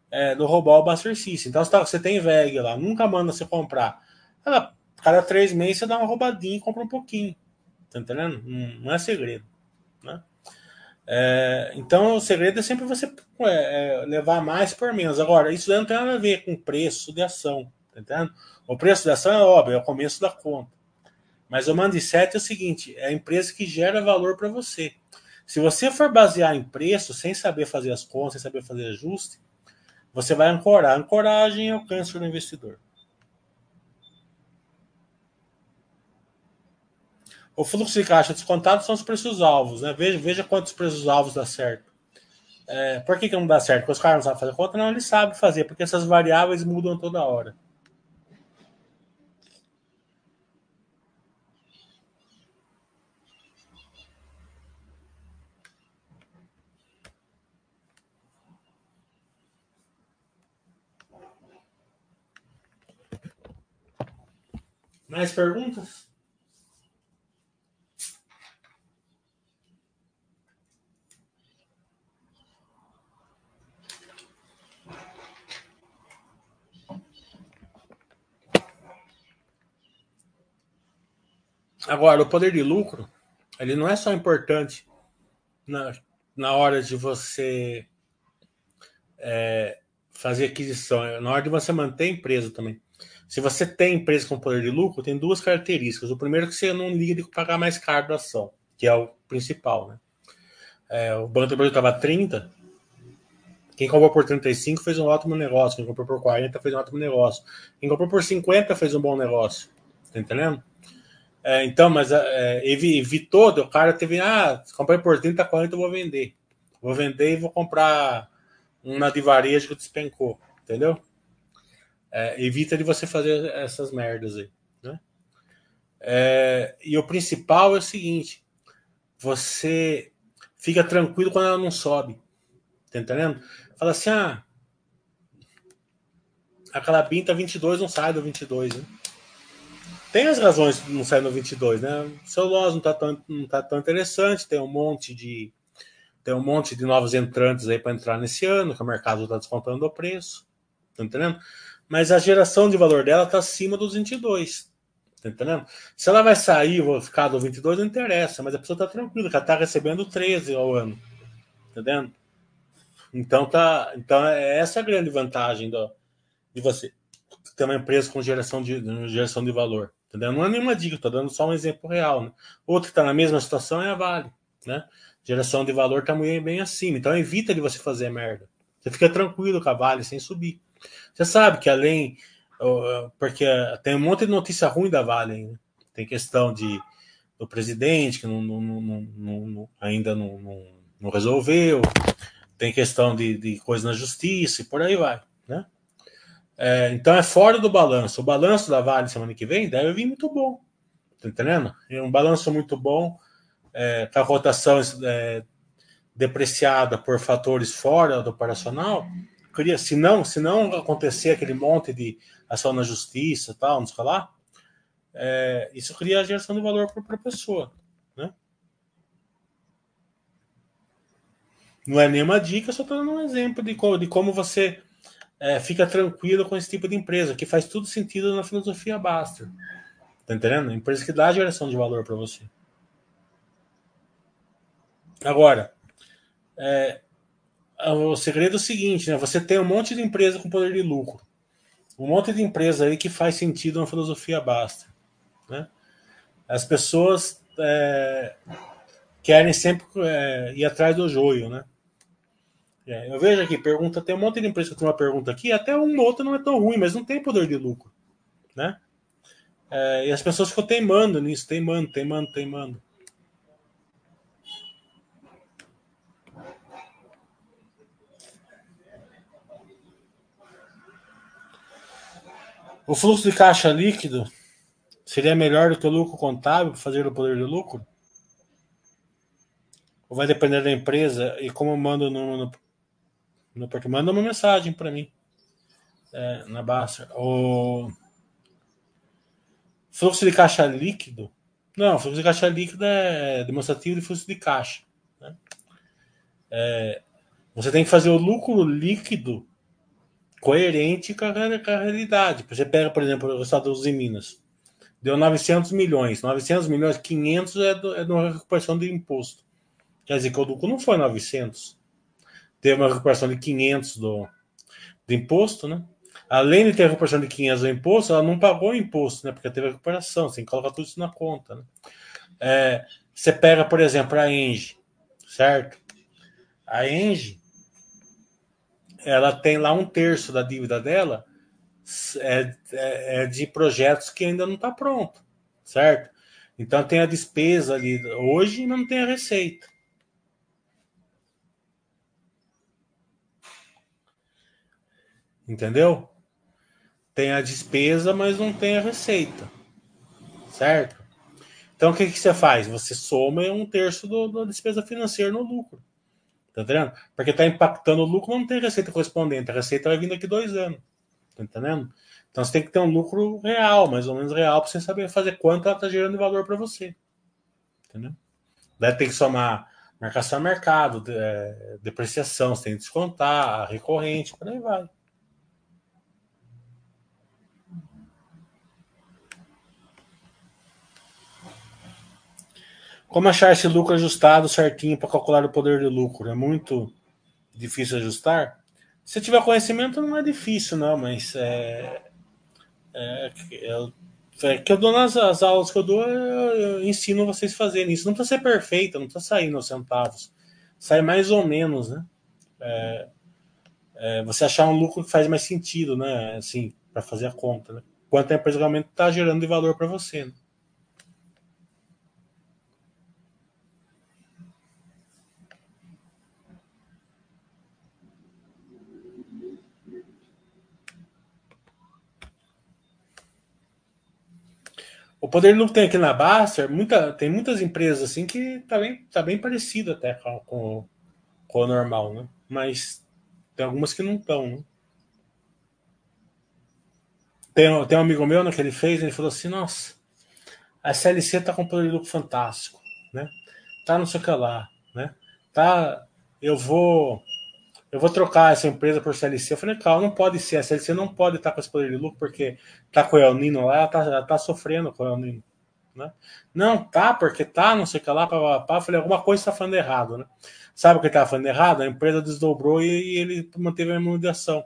é, do roubar o Buster System. Então, você, tá, você tem VEG lá, nunca manda você comprar. Ela, cada três meses você dá uma roubadinha e compra um pouquinho. Tá entendendo? Não, é segredo. Né? É, então, o segredo é sempre você é, é, levar mais por menos. Agora, isso não tem nada a ver com preço de ação. Tá entendendo? O preço de ação é óbvio, é o começo da conta. Mas o mindset é o seguinte: é a empresa que gera valor para você. Se você for basear em preço, sem saber fazer as contas, sem saber fazer ajuste, você vai ancorar. Ancoragem é o câncer do investidor. O fluxo de caixa descontado são os preços alvos, né? Veja, veja quantos preços alvos dá certo. É, por que, que não dá certo? Porque os caras não sabem fazer conta? Não, eles sabem fazer, porque essas variáveis mudam toda hora. Mais perguntas? Agora, o poder de lucro, ele não é só importante na, na hora de você é, fazer aquisição, é na hora de você manter a empresa também. Se você tem empresa com poder de lucro, tem duas características. O primeiro é que você não liga de pagar mais caro da ação, que é o principal. Né? É, o Banco do Brasil estava 30, quem comprou por 35 fez um ótimo negócio, quem comprou por 40 fez um ótimo negócio, quem comprou por 50 fez um bom negócio. Tá entendendo? É, então, mas é, evitou, o cara teve, ah, comprei por 30, 40, eu vou vender. Vou vender e vou comprar uma de varejo que despencou, entendeu? É, evita de você fazer essas merdas aí. Né? É, e o principal é o seguinte: você fica tranquilo quando ela não sobe. Tá entendendo? Fala assim: ah, aquela BIM tá 22, não sai do 22. Né? Tem as razões de não sair no 22, né? O celulose não tá tão, não tá tão interessante, tem um monte de tem um monte de novos entrantes aí para entrar nesse ano, que o mercado está descontando o preço. Tá entendendo? Mas a geração de valor dela está acima dos 22. Tá entendendo? Se ela vai sair ou ficar do 22, não interessa, mas a pessoa está tranquila, que ela está recebendo 13 ao ano. Tá entendendo? Então, tá, então é essa a grande vantagem do, de você ter uma empresa com geração de, geração de valor. Entendeu? Não é nenhuma dica, estou dando só um exemplo real. Né? Outro que está na mesma situação é a Vale. Né? Geração de valor está bem acima. Então evita de você fazer merda. Você fica tranquilo com a Vale sem subir. Você sabe que além. Porque tem um monte de notícia ruim da Vale, né? tem questão de do presidente que não, não, não, ainda não, resolveu, tem questão de, de coisa na justiça e por aí vai, né? É, então é fora do balanço. O balanço da Vale semana que vem deve vir muito bom, tá entendendo? É um balanço muito bom, é, com a rotação é, depreciada por fatores fora do operacional cria, se não, se não acontecer aquele monte de ação na justiça, tal, não sei lá, é, isso cria a geração de valor para a pessoa, né? Não é nenhuma dica, só estou dando um exemplo de, como, de como você é, fica tranquilo com esse tipo de empresa, que faz tudo sentido na filosofia Basta. Tá entendendo? Empresa que dá a geração de valor para você. Agora, é, o segredo é o seguinte, né? Você tem um monte de empresa com poder de lucro. Um monte de empresa aí que faz sentido na filosofia basta. Né? As pessoas é, querem sempre é, ir atrás do joio, né? É, eu vejo aqui, pergunta, tem um monte de empresa que tem uma pergunta aqui, até uma outra não é tão ruim, mas não tem poder de lucro, né? É, e as pessoas ficam teimando nisso, teimando, teimando, teimando. O fluxo de caixa líquido seria melhor do que o lucro contábil fazer o poder de lucro? Ou vai depender da empresa e como mando no, no, no porque manda uma mensagem para mim é, na baixa. O fluxo de caixa líquido? Não, fluxo de caixa líquido é demonstrativo de fluxo de caixa. Né? É, você tem que fazer o lucro líquido coerente com a, com a realidade. Você pega, por exemplo, o estado dos Minas. Deu 900 milhões. 900 milhões, 500 é, do, é de uma recuperação de imposto. Quer dizer que o lucro não foi 900. Teve uma recuperação de 500 do, do imposto, né? Além de ter a recuperação de 500 do imposto, ela não pagou o imposto, né? Porque teve a recuperação. Você tem que colocar tudo isso na conta, né? É, você pega, por exemplo, a Engie, certo? A Engie, ela tem lá um terço da dívida dela é, é, é de projetos que ainda não está pronto, certo? Então tem a despesa ali hoje e não tem a receita. Entendeu? Tem a despesa, mas não tem a receita. Certo? Então o que, que você faz? Você soma um terço do, da despesa financeira no lucro. Tá entendendo? Porque está impactando o lucro, não tem receita correspondente. A receita vai vir daqui dois anos. Tá entendendo? Então você tem que ter um lucro real, mais ou menos real, para você saber fazer quanto ela está gerando de valor para você. Entendeu? Daí tem que somar marcação a mercado, é, depreciação, você tem que descontar, recorrente, por aí vai. Como achar esse lucro ajustado certinho para calcular o poder de lucro? É muito difícil ajustar? Se tiver conhecimento, não é difícil, não, mas é, é, é que eu dou nas as aulas que eu dou, eu, eu ensino vocês fazerem isso. Não precisa ser perfeito, não precisa sair nos centavos. Sai mais ou menos, né? É, é, você achar um lucro que faz mais sentido, né? Assim, para fazer a conta, né? Quanto a empresa realmente está gerando de valor para você. Né? O poder de lucro tem aqui na Baster, muita, tem muitas empresas assim que tá bem, tá bem parecido até com, com, com o normal, né? Mas tem algumas que não estão, né? Tem, tem um amigo meu né, que ele fez, ele falou assim, nossa, a SLC tá com poder de lucro fantástico, né? Tá não sei o que lá, né? Tá, eu vou eu vou trocar essa empresa por CLC. Eu falei, calma, não pode ser. A CLC não pode estar com esse poder de lucro, porque tá com o El Nino lá, ela tá, ela tá sofrendo com o El Nino. Né? Não, tá, porque tá, não sei o que lá, pá, pá, falei, alguma coisa está falando errado, né? Sabe o que estava falando errado? A empresa desdobrou e, e ele manteve a imunização.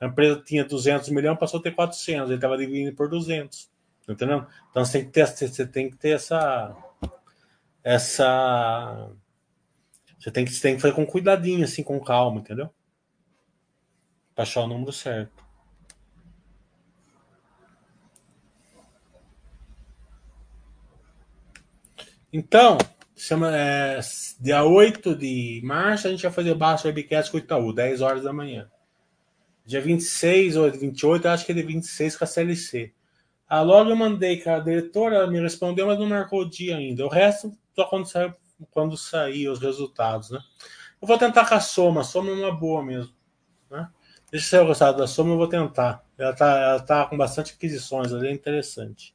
A empresa tinha 200 milhões, passou a ter 400, ele estava dividindo por 200. Entendeu? Então você tem que ter, você tem que ter essa. Essa você tem que, você tem que fazer com cuidadinho, assim, com calma, entendeu? Pra achar o número certo. Então, chama, é, dia 8 de março, a gente vai fazer baixo webcast com o Itaú, 10 horas da manhã. Dia 26 ou 28, acho que é de 26 com a CLC. A logo eu mandei que a diretora me respondeu, mas não marcou o dia ainda. O resto só quando saiu quando sair os resultados, né? Eu vou tentar com a soma, a soma é uma boa mesmo, né? Deixa eu gostar da soma, eu vou tentar. Ela tá, ela tá com bastante aquisições ali, é interessante.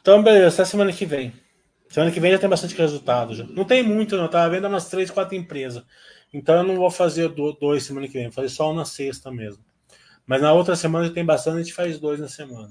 Então, beleza, até semana que vem. Semana que vem já tem bastante resultado. Já. Não tem muito, não. Eu tava vendo umas três, quatro empresas. Então eu não vou fazer dois semana que vem, vou fazer só um na sexta mesmo. Mas na outra semana tem bastante, a gente faz dois na semana.